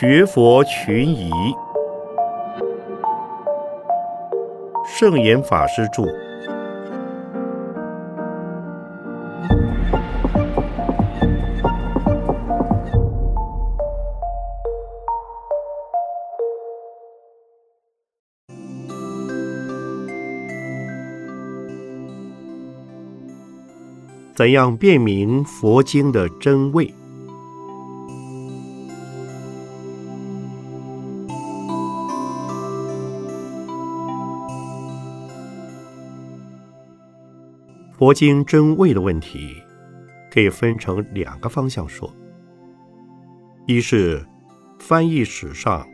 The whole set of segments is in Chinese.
学佛群疑，圣严法师著。怎样辨明佛经的真伪？佛经真伪的问题，可以分成两个方向说：一是翻译史上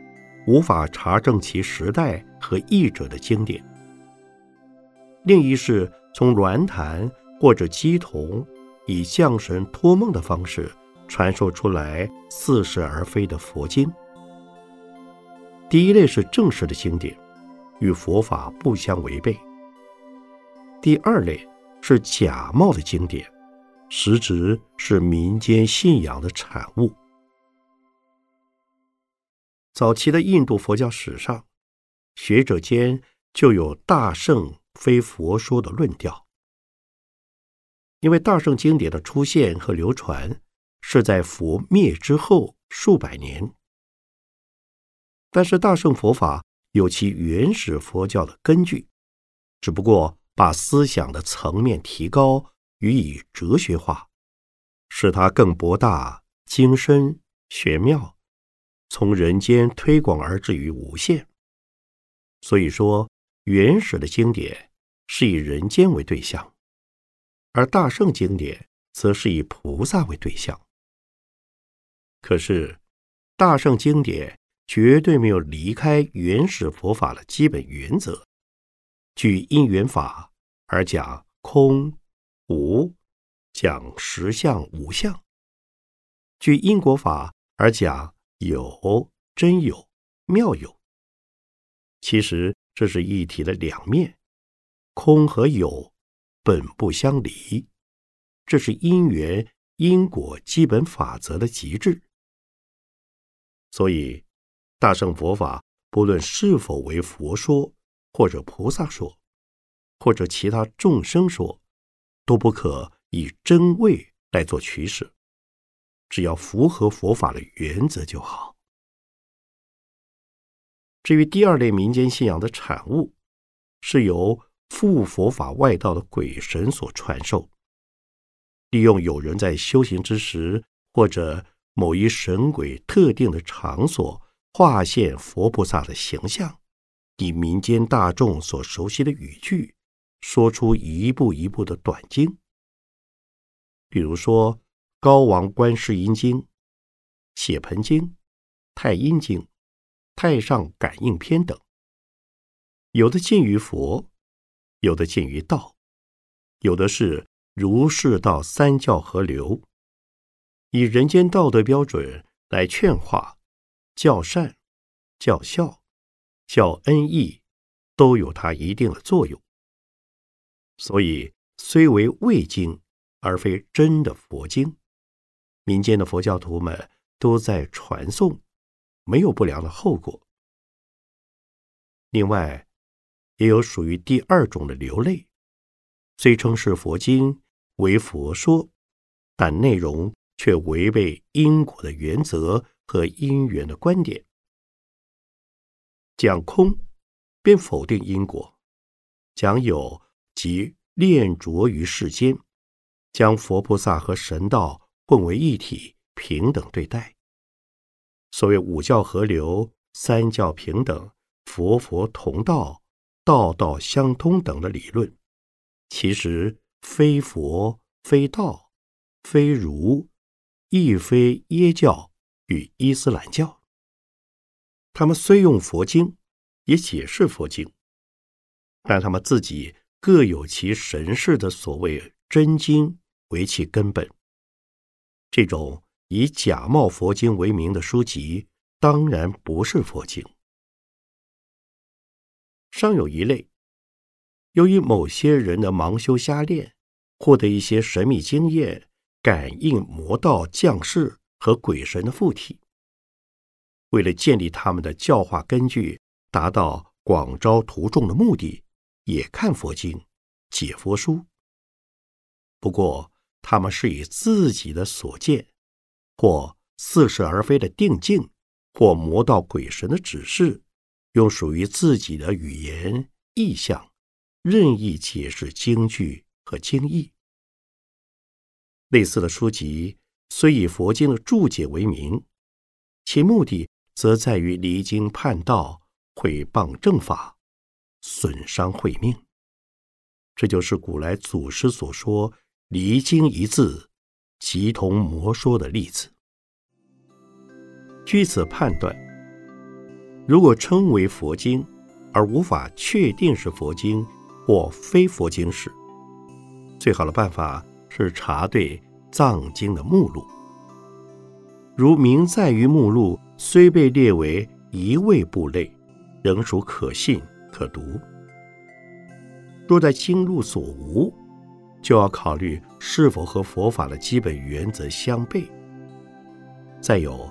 无法查证其时代和译者的经典；另一是从鸾坛或者鸡童以降神托梦的方式传授出来似是而非的佛经。第一类是正式的经典，与佛法不相违背；第二类。是假冒的经典，实质是民间信仰的产物。早期的印度佛教史上，学者间就有大圣非佛说的论调。因为大圣经典的出现和流传是在佛灭之后数百年，但是大圣佛法有其原始佛教的根据，只不过。把思想的层面提高，予以哲学化，使它更博大精深玄妙，从人间推广而至于无限。所以说，原始的经典是以人间为对象，而大圣经典则是以菩萨为对象。可是，大圣经典绝对没有离开原始佛法的基本原则。据因缘法而讲空无，讲实相无相；据因果法而讲有真有妙有。其实这是一体的两面，空和有本不相离，这是因缘因果基本法则的极致。所以，大乘佛法不论是否为佛说。或者菩萨说，或者其他众生说，都不可以真伪来做取舍，只要符合佛法的原则就好。至于第二类民间信仰的产物，是由附佛法外道的鬼神所传授，利用有人在修行之时，或者某一神鬼特定的场所，化现佛菩萨的形象。以民间大众所熟悉的语句，说出一步一步的短经，比如说《高王观世音经》《血盆经》《太阴经》《太上感应篇》等。有的近于佛，有的近于道，有的是儒释道三教合流，以人间道德标准来劝化、教善、教孝。教恩义都有它一定的作用，所以虽为伪经而非真的佛经，民间的佛教徒们都在传颂，没有不良的后果。另外，也有属于第二种的流类，虽称是佛经为佛说，但内容却违背因果的原则和因缘的观点。讲空，便否定因果；讲有，即恋着于世间，将佛菩萨和神道混为一体，平等对待。所谓五教合流、三教平等、佛佛同道、道道相通等的理论，其实非佛、非道、非儒，亦非耶教与伊斯兰教。他们虽用佛经，也解释佛经，但他们自己各有其神事的所谓真经为其根本。这种以假冒佛经为名的书籍，当然不是佛经。尚有一类，由于某些人的盲修瞎练，获得一些神秘经验，感应魔道降世和鬼神的附体。为了建立他们的教化根据，达到广招徒众的目的，也看佛经、解佛书。不过，他们是以自己的所见，或似是而非的定境，或魔道鬼神的指示，用属于自己的语言意象，任意解释经句和经义。类似的书籍虽以佛经的注解为名，其目的则在于离经叛道、毁谤正法、损伤慧命。这就是古来祖师所说。离经一字，即同魔说的例子。据此判断，如果称为佛经，而无法确定是佛经或非佛经时，最好的办法是查对藏经的目录。如明在于目录虽被列为一味部类，仍属可信可读。若在经录所无，就要考虑是否和佛法的基本原则相悖。再有，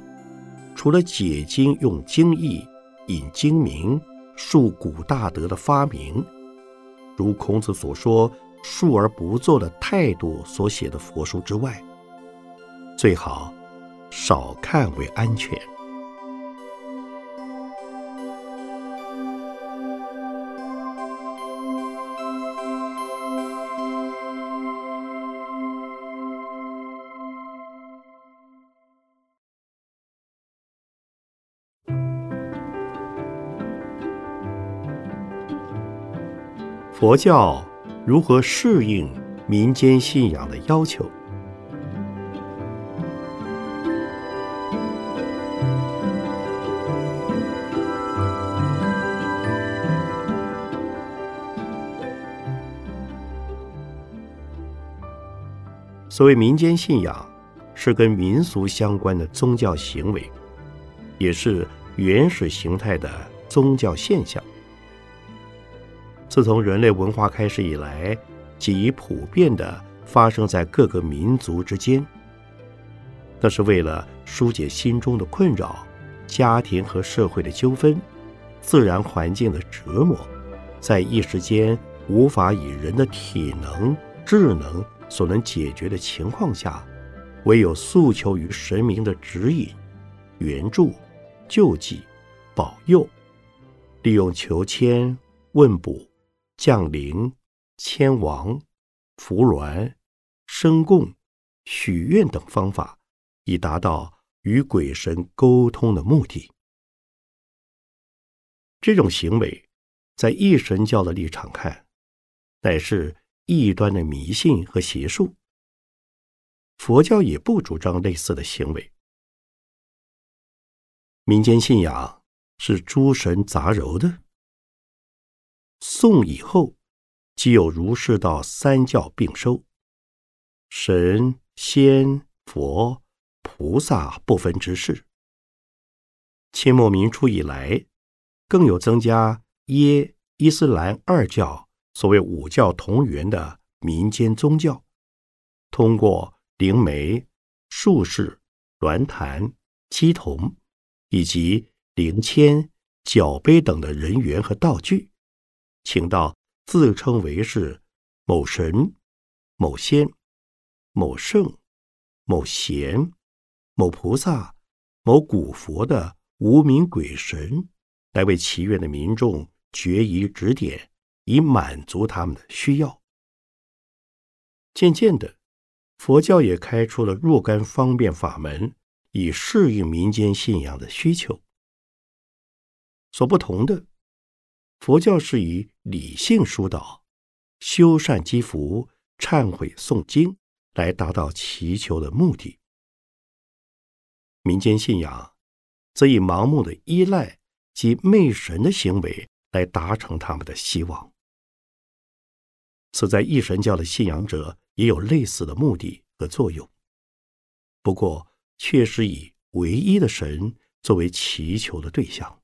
除了解经用经义、引经名、述古大德的发明，如孔子所说“述而不作”的态度所写的佛书之外，最好少看为安全。佛教如何适应民间信仰的要求？所谓民间信仰，是跟民俗相关的宗教行为，也是原始形态的宗教现象。自从人类文化开始以来，即已普遍的发生在各个民族之间。那是为了疏解心中的困扰、家庭和社会的纠纷、自然环境的折磨，在一时间无法以人的体能、智能所能解决的情况下，唯有诉求于神明的指引、援助、救济、保佑，利用求签、问卜。降临、迁王、扶鸾、升供、许愿等方法，以达到与鬼神沟通的目的。这种行为，在异神教的立场看，乃是异端的迷信和邪术。佛教也不主张类似的行为。民间信仰是诸神杂糅的。宋以后，即有儒释道三教并收，神仙佛菩萨不分之事。清末民初以来，更有增加耶伊斯兰二教，所谓五教同源的民间宗教，通过灵媒、术士、鸾坛、鸡童以及灵签、角杯等的人员和道具。请到自称为是某神、某仙、某圣、某贤、某菩萨、某古佛的无名鬼神，来为祈愿的民众决疑指点，以满足他们的需要。渐渐的，佛教也开出了若干方便法门，以适应民间信仰的需求。所不同的。佛教是以理性疏导、修善积福、忏悔诵经来达到祈求的目的；民间信仰则以盲目的依赖及媚神的行为来达成他们的希望。此在一神教的信仰者也有类似的目的和作用，不过却是以唯一的神作为祈求的对象。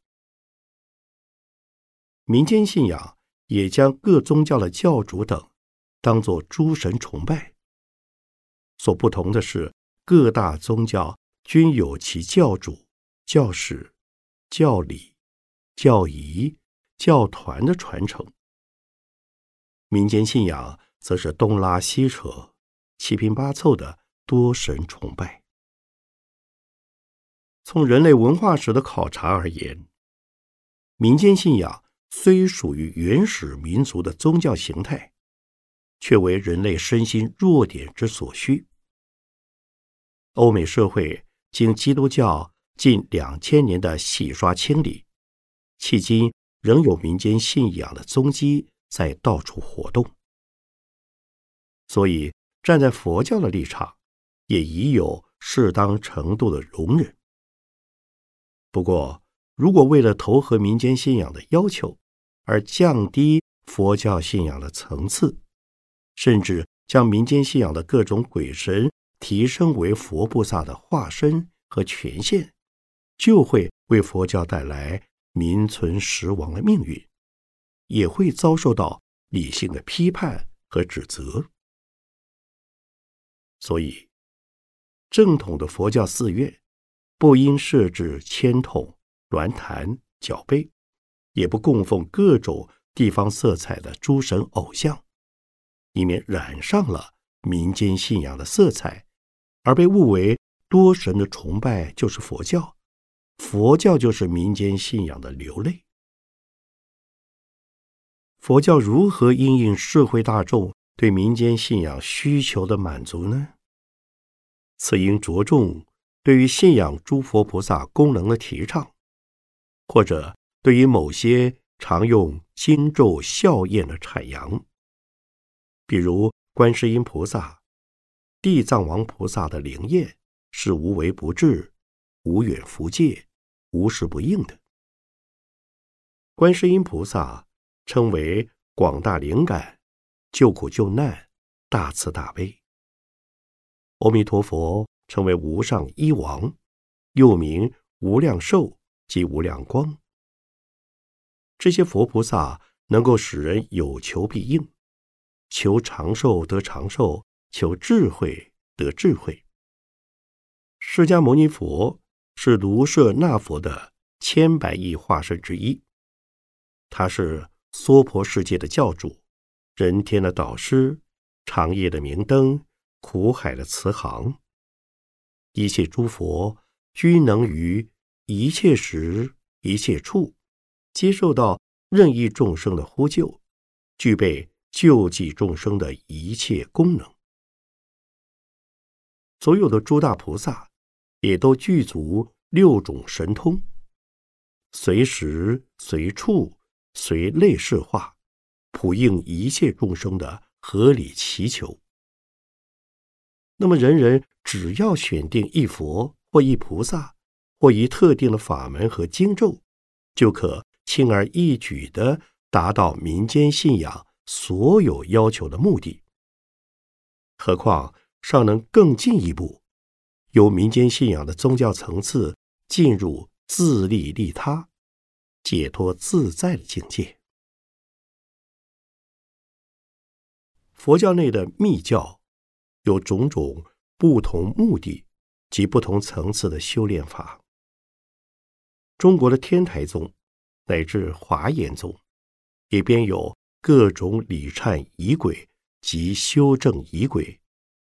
民间信仰也将各宗教的教主等当作诸神崇拜。所不同的是，各大宗教均有其教主、教士、教理、教仪、教团的传承；民间信仰则是东拉西扯、七拼八凑的多神崇拜。从人类文化史的考察而言，民间信仰虽属于原始民族的宗教形态，却为人类身心弱点之所需。欧美社会经基督教近两千年的洗刷清理，迄今仍有民间信仰的踪迹在到处活动。所以，站在佛教的立场，也已有适当程度的容忍。不过，如果为了投合民间信仰的要求而降低佛教信仰的层次，甚至将民间信仰的各种鬼神提升为佛菩萨的化身和权限，就会为佛教带来名存实亡的命运，也会遭受到理性的批判和指责。所以，正统的佛教寺院。不应设置签筒、鸾坛、脚杯，也不供奉各种地方色彩的诸神偶像，以免染上了民间信仰的色彩，而被误为多神的崇拜就是佛教，佛教就是民间信仰的流泪。佛教如何应应社会大众对民间信仰需求的满足呢？此应着重。对于信仰诸佛菩萨功能的提倡，或者对于某些常用经咒效验的阐扬，比如观世音菩萨、地藏王菩萨的灵验是无为不至、无远弗届、无时不应的。观世音菩萨称为广大灵感、救苦救难、大慈大悲。阿弥陀佛。称为无上一王，又名无量寿及无量光。这些佛菩萨能够使人有求必应，求长寿得长寿，求智慧得智慧。释迦牟尼佛是卢舍那佛的千百亿化身之一，他是娑婆世界的教主，人天的导师，长夜的明灯，苦海的慈航。一切诸佛均能于一切时、一切处接受到任意众生的呼救，具备救济众生的一切功能。所有的诸大菩萨也都具足六种神通，随时随处随类事化，普应一切众生的合理祈求。那么，人人只要选定一佛或一菩萨或一特定的法门和经咒，就可轻而易举的达到民间信仰所有要求的目的。何况尚能更进一步，由民间信仰的宗教层次进入自利利他、解脱自在的境界。佛教内的密教。有种种不同目的及不同层次的修炼法。中国的天台宗乃至华严宗，也编有各种礼忏仪轨及修正仪轨，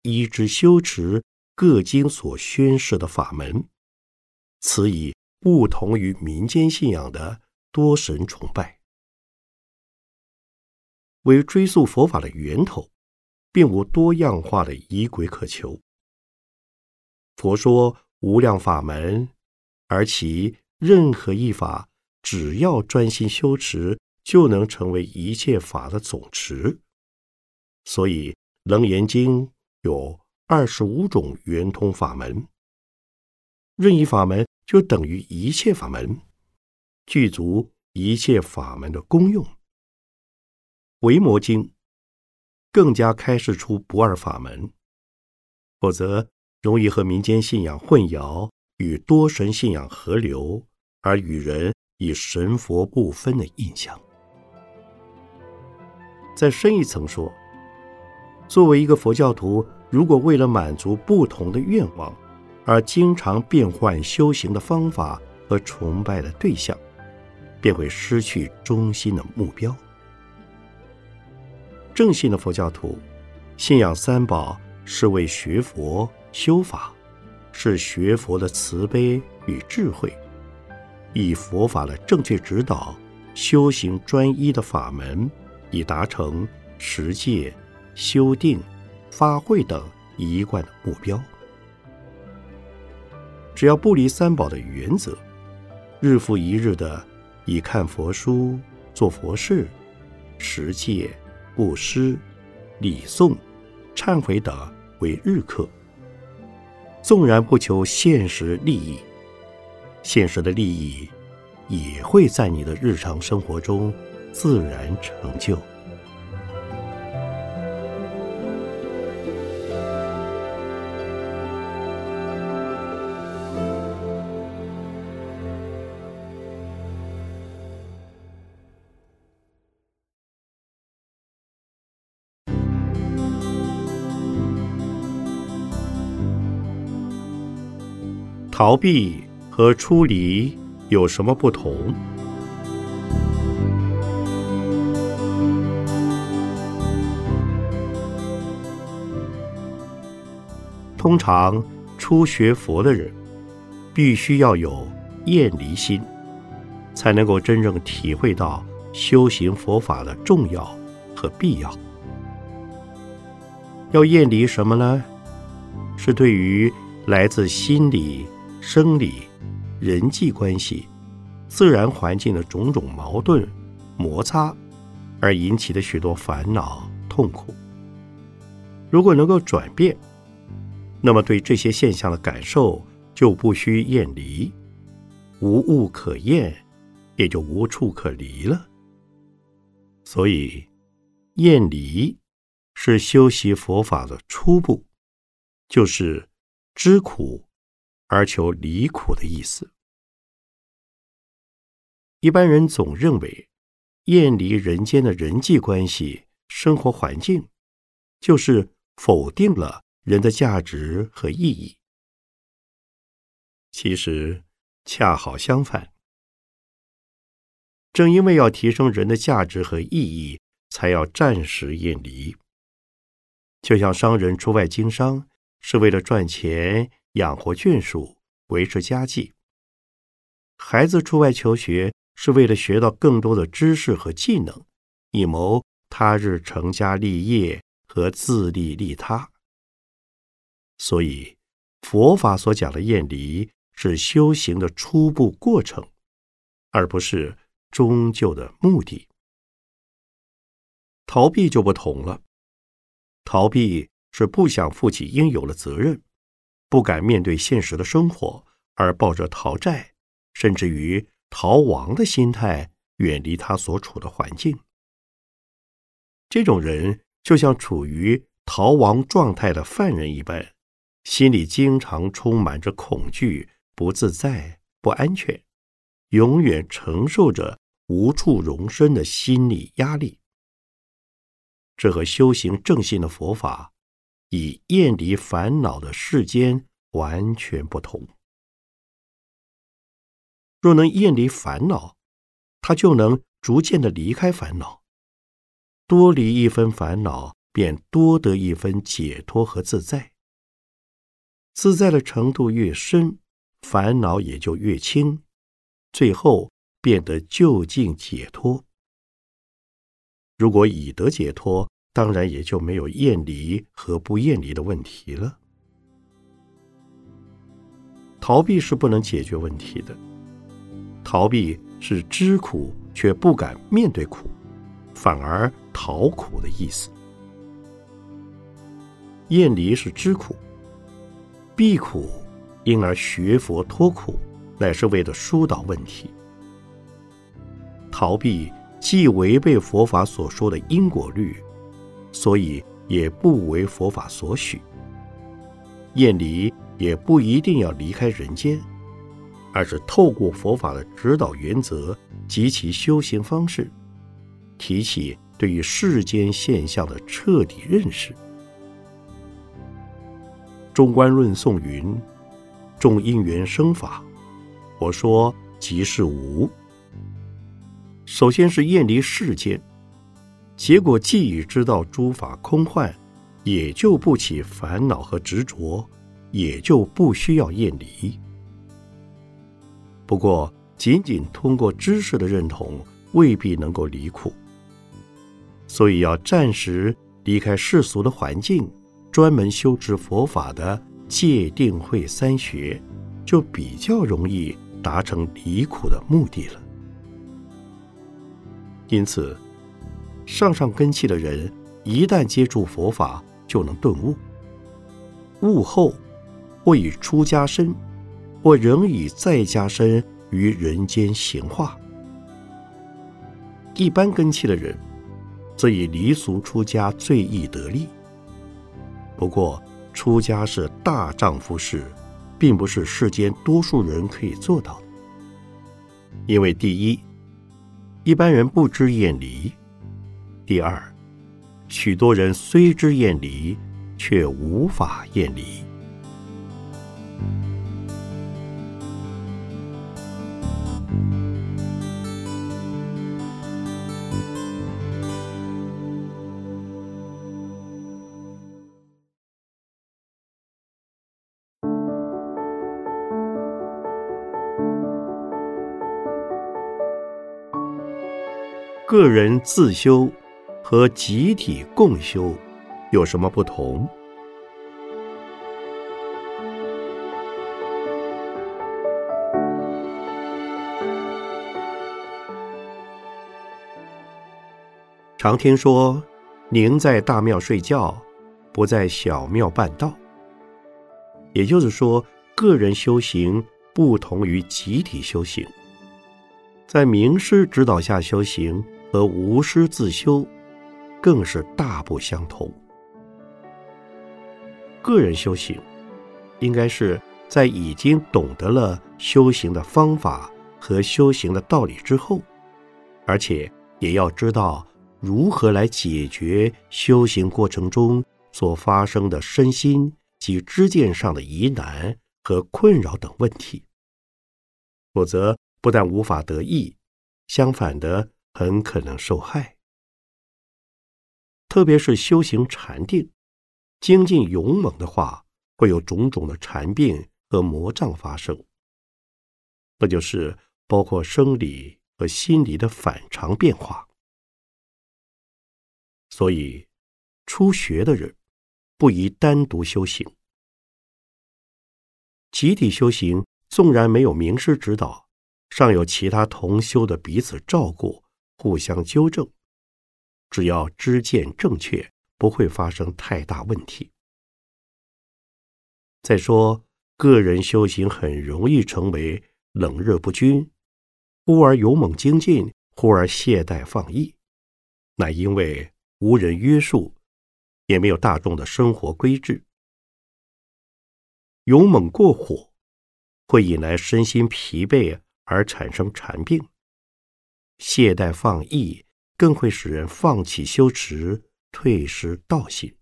依之修持各经所宣示的法门。此以不同于民间信仰的多神崇拜，为追溯佛法的源头。并无多样化的仪轨可求。佛说无量法门，而其任何一法，只要专心修持，就能成为一切法的总持。所以《楞严经》有二十五种圆通法门，任意法门就等于一切法门，具足一切法门的功用。《维摩经》。更加开示出不二法门，否则容易和民间信仰混淆，与多神信仰合流，而与人以神佛不分的印象。再深一层说，作为一个佛教徒，如果为了满足不同的愿望，而经常变换修行的方法和崇拜的对象，便会失去中心的目标。正信的佛教徒信仰三宝，是为学佛修法，是学佛的慈悲与智慧，以佛法的正确指导修行专一的法门，以达成持戒、修定、发慧等一贯的目标。只要不离三宝的原则，日复一日的以看佛书、做佛事、持戒、布施、礼诵、忏悔等为日课，纵然不求现实利益，现实的利益也会在你的日常生活中自然成就。逃避和出离有什么不同？通常初学佛的人，必须要有厌离心，才能够真正体会到修行佛法的重要和必要。要厌离什么呢？是对于来自心理。生理、人际关系、自然环境的种种矛盾、摩擦，而引起的许多烦恼、痛苦。如果能够转变，那么对这些现象的感受就不需厌离，无物可厌，也就无处可离了。所以，厌离是修习佛法的初步，就是知苦。而求离苦的意思。一般人总认为，厌离人间的人际关系、生活环境，就是否定了人的价值和意义。其实恰好相反，正因为要提升人的价值和意义，才要暂时厌离。就像商人出外经商，是为了赚钱。养活眷属，维持家计；孩子出外求学是为了学到更多的知识和技能，以谋他日成家立业和自立利他。所以，佛法所讲的厌离是修行的初步过程，而不是终究的目的。逃避就不同了，逃避是不想负起应有的责任。不敢面对现实的生活，而抱着逃债，甚至于逃亡的心态，远离他所处的环境。这种人就像处于逃亡状态的犯人一般，心里经常充满着恐惧、不自在、不安全，永远承受着无处容身的心理压力。这和修行正信的佛法。以厌离烦恼的世间完全不同。若能厌离烦恼，他就能逐渐的离开烦恼。多离一分烦恼，便多得一分解脱和自在。自在的程度越深，烦恼也就越轻，最后变得就近解脱。如果已得解脱，当然也就没有厌离和不厌离的问题了。逃避是不能解决问题的，逃避是知苦却不敢面对苦，反而逃苦的意思。厌离是知苦，避苦，因而学佛脱苦，乃是为了疏导问题。逃避既违背佛法所说的因果律。所以也不为佛法所许。厌离也不一定要离开人间，而是透过佛法的指导原则及其修行方式，提起对于世间现象的彻底认识。中观论颂云：众因缘生法，我说即是无。首先是厌离世间，结果既已知道诸法空幻，也就不起烦恼和执着，也就不需要厌离。不过，仅仅通过知识的认同，未必能够离苦，所以要暂时离开世俗的环境，专门修持佛法的戒定慧三学，就比较容易达成离苦的目的了。因此，上上根器的人，一旦接触佛法，就能顿悟。悟后，或以出家身，或仍以在家身于人间行化。一般根器的人，则以离俗出家最易得利。不过，出家是大丈夫事，并不是世间多数人可以做到的。因为第一，一般人不知厌离；第二，许多人虽知厌离，却无法厌离。个人自修和集体共修有什么不同？常听说，宁在大庙睡觉，不在小庙办道。也就是说，个人修行不同于集体修行，在名师指导下修行。和无师自修，更是大不相同。个人修行，应该是在已经懂得了修行的方法和修行的道理之后，而且也要知道如何来解决修行过程中所发生的身心及知见上的疑难和困扰等问题。否则，不但无法得益，相反的。很可能受害，特别是修行禅定、精进勇猛的话，会有种种的禅病和魔障发生。那就是包括生理和心理的反常变化。所以，初学的人不宜单独修行。集体修行，纵然没有名师指导，尚有其他同修的彼此照顾。互相纠正，只要知见正确，不会发生太大问题。再说，个人修行很容易成为冷热不均，忽而勇猛精进，忽而懈怠放逸，乃因为无人约束，也没有大众的生活规制。勇猛过火，会引来身心疲惫而产生禅病。懈怠放逸，更会使人放弃修持，退失道心。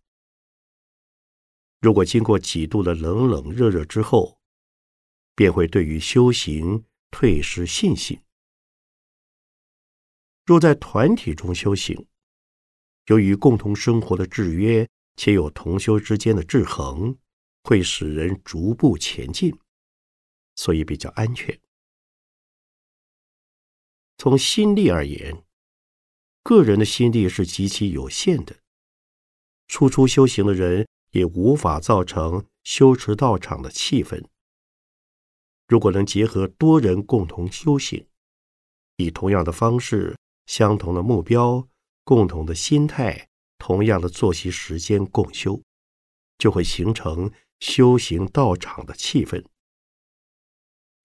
如果经过几度的冷冷热热之后，便会对于修行退失信心。若在团体中修行，由于共同生活的制约，且有同修之间的制衡，会使人逐步前进，所以比较安全。从心力而言，个人的心力是极其有限的。初初修行的人也无法造成修持道场的气氛。如果能结合多人共同修行，以同样的方式、相同的目标、共同的心态、同样的作息时间共修，就会形成修行道场的气氛。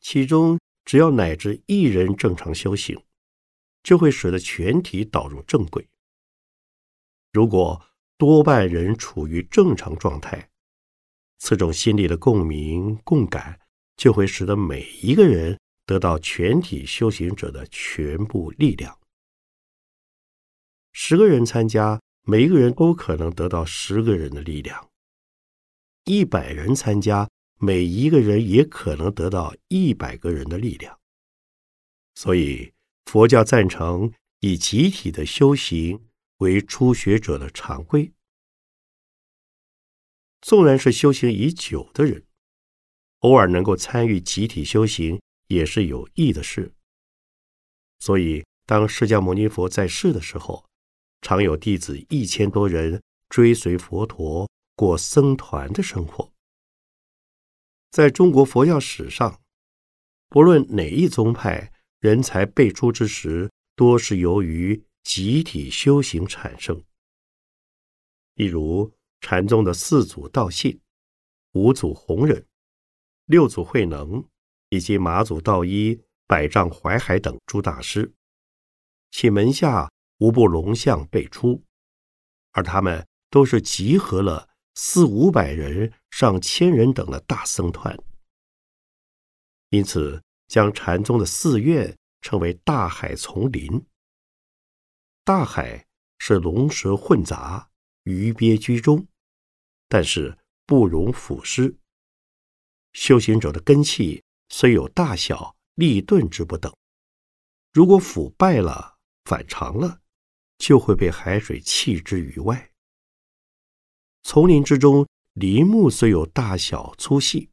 其中。只要乃至一人正常修行，就会使得全体导入正轨。如果多半人处于正常状态，此种心理的共鸣共感，就会使得每一个人得到全体修行者的全部力量。十个人参加，每一个人都可能得到十个人的力量；一百人参加，每一个人也可能得到一百个人的力量。所以，佛教赞成以集体的修行为初学者的常规。纵然是修行已久的人，偶尔能够参与集体修行也是有益的事。所以，当释迦牟尼佛在世的时候，常有弟子一千多人追随佛陀过僧团的生活。在中国佛教史上，不论哪一宗派，人才辈出之时，多是由于集体修行产生。例如。禅宗的四祖道信、五祖弘忍、六祖慧能以及马祖道一、百丈怀海等诸大师，其门下无不龙象辈出，而他们都是集合了四五百人、上千人等的大僧团，因此将禅宗的寺院称为“大海丛林”。大海是龙蛇混杂，鱼鳖居中。但是不容腐蚀。修行者的根气虽有大小、利钝之不等，如果腐败了、反常了，就会被海水弃之于外。丛林之中，林木虽有大小粗细，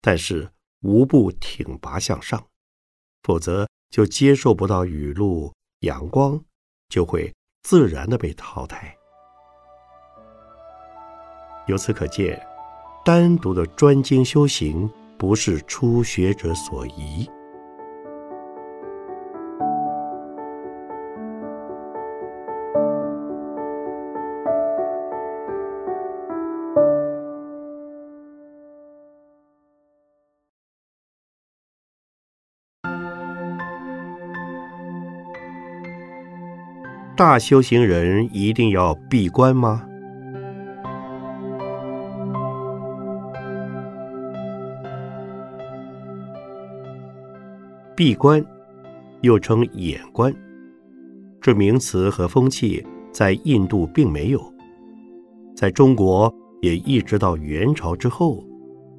但是无不挺拔向上，否则就接受不到雨露、阳光，就会自然的被淘汰。由此可见，单独的专精修行不是初学者所宜。大修行人一定要闭关吗？闭关，又称眼关，这名词和风气在印度并没有，在中国也一直到元朝之后，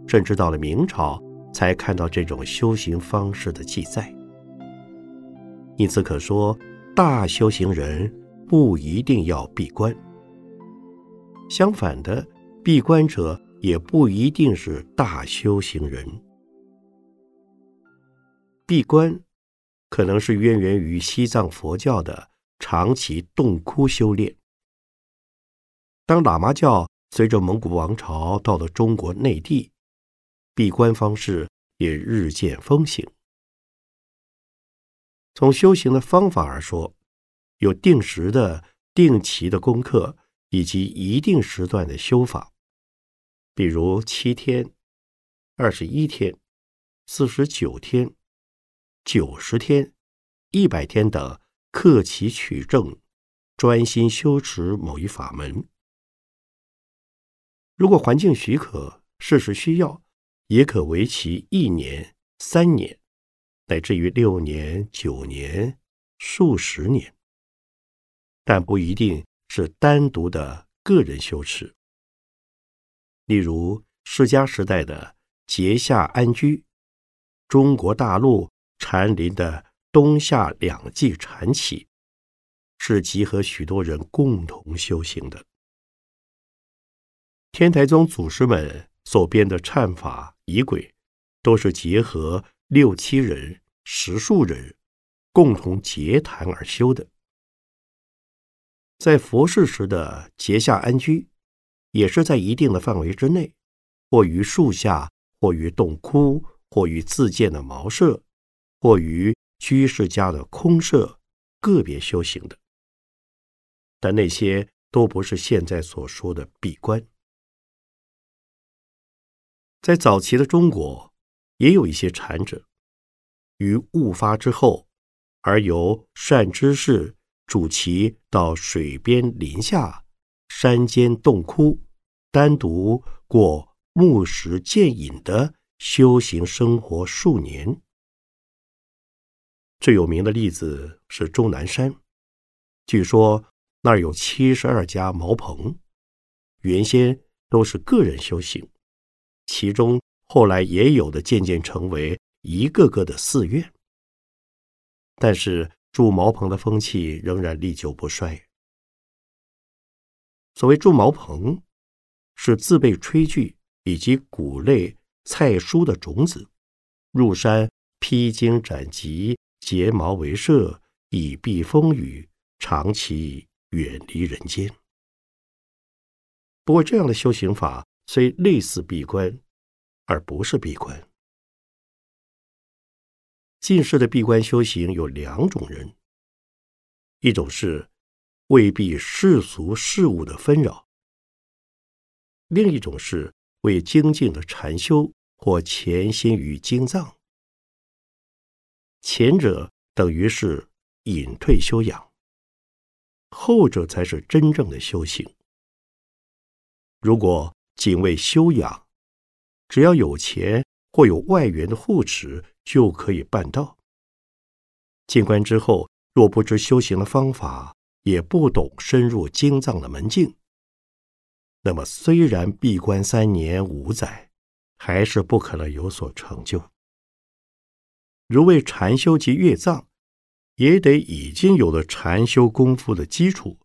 甚至到了明朝，才看到这种修行方式的记载。因此可说，大修行人不一定要闭关。相反的，闭关者也不一定是大修行人。闭关，可能是渊源于西藏佛教的长期洞窟修炼。当喇嘛教随着蒙古王朝到了中国内地，闭关方式也日渐风行。从修行的方法而说，有定时的、定期的功课，以及一定时段的修法，比如七天、二十一天、四十九天。九十天、一百天等，克其取证，专心修持某一法门。如果环境许可，事实需要，也可为期一年、三年，乃至于六年、九年、数十年。但不一定是单独的个人修持。例如，释迦时代的结下安居，中国大陆。禅林的冬夏两季禅起，是集合许多人共同修行的。天台宗祖师们所编的忏法仪轨，都是结合六七人、十数人共同结谈而修的。在佛事时的结下安居，也是在一定的范围之内，或于树下，或于洞窟，或于自建的茅舍。或于居士家的空舍个别修行的，但那些都不是现在所说的闭关。在早期的中国，也有一些禅者，于悟发之后，而由善知识主其到水边林下、山间洞窟，单独过木石见隐的修行生活数年。最有名的例子是终南山，据说那儿有七十二家茅棚，原先都是个人修行，其中后来也有的渐渐成为一个个的寺院。但是住茅棚的风气仍然历久不衰。所谓住茅棚，是自备炊具以及谷类菜蔬的种子，入山披荆斩棘，结茅为舍，以避风雨，长期远离人间。不过，这样的修行法虽类似闭关，而不是闭关。近世的闭关修行有两种人：一种是未避世俗事物的纷扰；另一种是为精进的禅修或潜心于经藏。前者等于是隐退修养，后者才是真正的修行。如果仅为修养，只要有钱或有外援的护持，就可以办到。进关之后，若不知修行的方法，也不懂深入经藏的门径，那么虽然闭关三年五载，还是不可能有所成就。如为禅修及阅藏，也得已经有了禅修功夫的基础，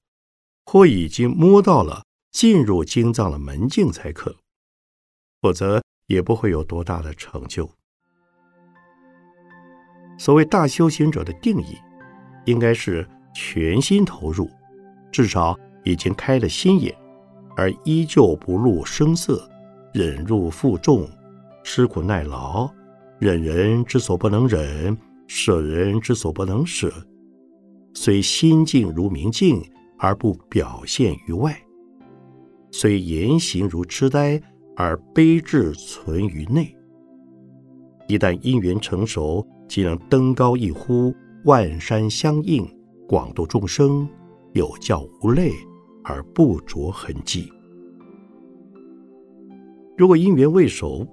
或已经摸到了。进入经藏的门径才可，否则也不会有多大的成就。所谓大修行者的定义，应该是全心投入，至少已经开了心眼，而依旧不露声色，忍辱负重，吃苦耐劳，忍人之所不能忍，舍人之所不能舍，虽心静如明镜，而不表现于外。虽言行如痴呆，而悲智存于内。一旦因缘成熟，即能登高一呼，万山相应，广度众生，有教无类，而不着痕迹。如果因缘未熟，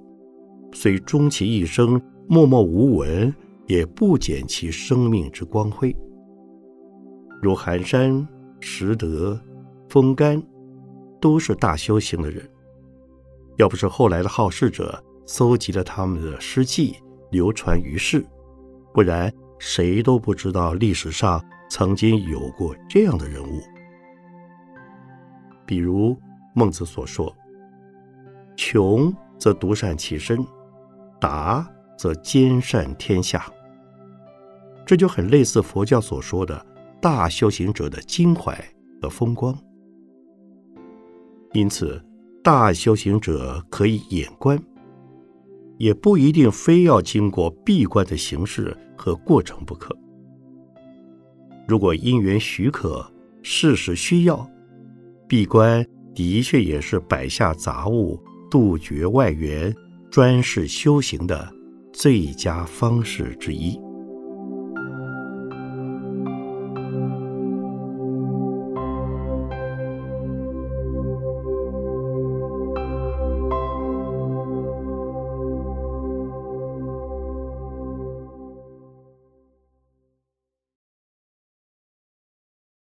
虽终其一生默默无闻，也不减其生命之光辉。如寒山、拾得、风干。都是大修行的人，要不是后来的好事者搜集了他们的诗迹，流传于世，不然谁都不知道历史上曾经有过这样的人物。比如孟子所说：“穷则独善其身，达则兼善天下。”这就很类似佛教所说的大修行者的襟怀和风光。因此，大修行者可以眼观，也不一定非要经过闭关的形式和过程不可。如果因缘许可，事实需要，闭关的确也是摆下杂物、杜绝外缘、专事修行的最佳方式之一。